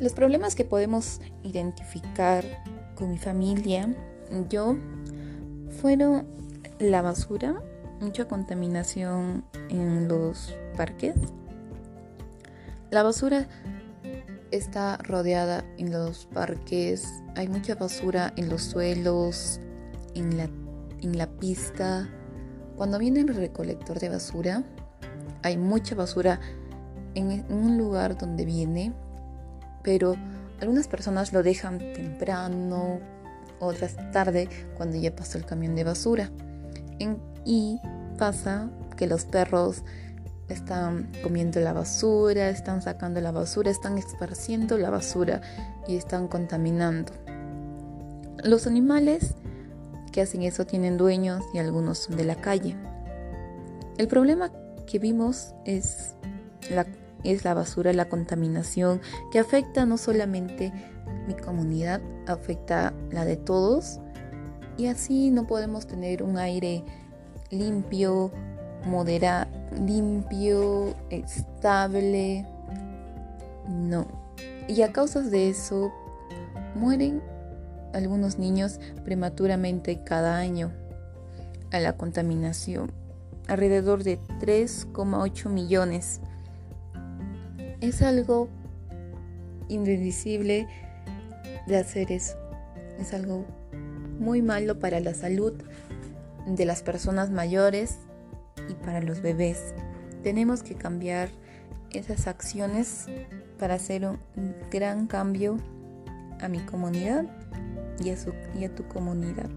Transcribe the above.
Los problemas que podemos identificar con mi familia, yo, fueron la basura, mucha contaminación en los parques. La basura está rodeada en los parques, hay mucha basura en los suelos, en la, en la pista. Cuando viene el recolector de basura, hay mucha basura en un lugar donde viene, pero algunas personas lo dejan temprano, otras tarde cuando ya pasó el camión de basura. y pasa que los perros están comiendo la basura, están sacando la basura, están esparciendo la basura y están contaminando. Los animales que hacen eso tienen dueños y algunos son de la calle. El problema que vimos es la, es la basura, la contaminación que afecta no solamente mi comunidad, afecta la de todos y así no podemos tener un aire limpio, moderado, limpio, estable. No. Y a causa de eso mueren algunos niños prematuramente cada año a la contaminación. Alrededor de 3,8 millones. Es algo indivisible de hacer eso. Es algo muy malo para la salud de las personas mayores y para los bebés. Tenemos que cambiar esas acciones para hacer un gran cambio a mi comunidad y a, su, y a tu comunidad.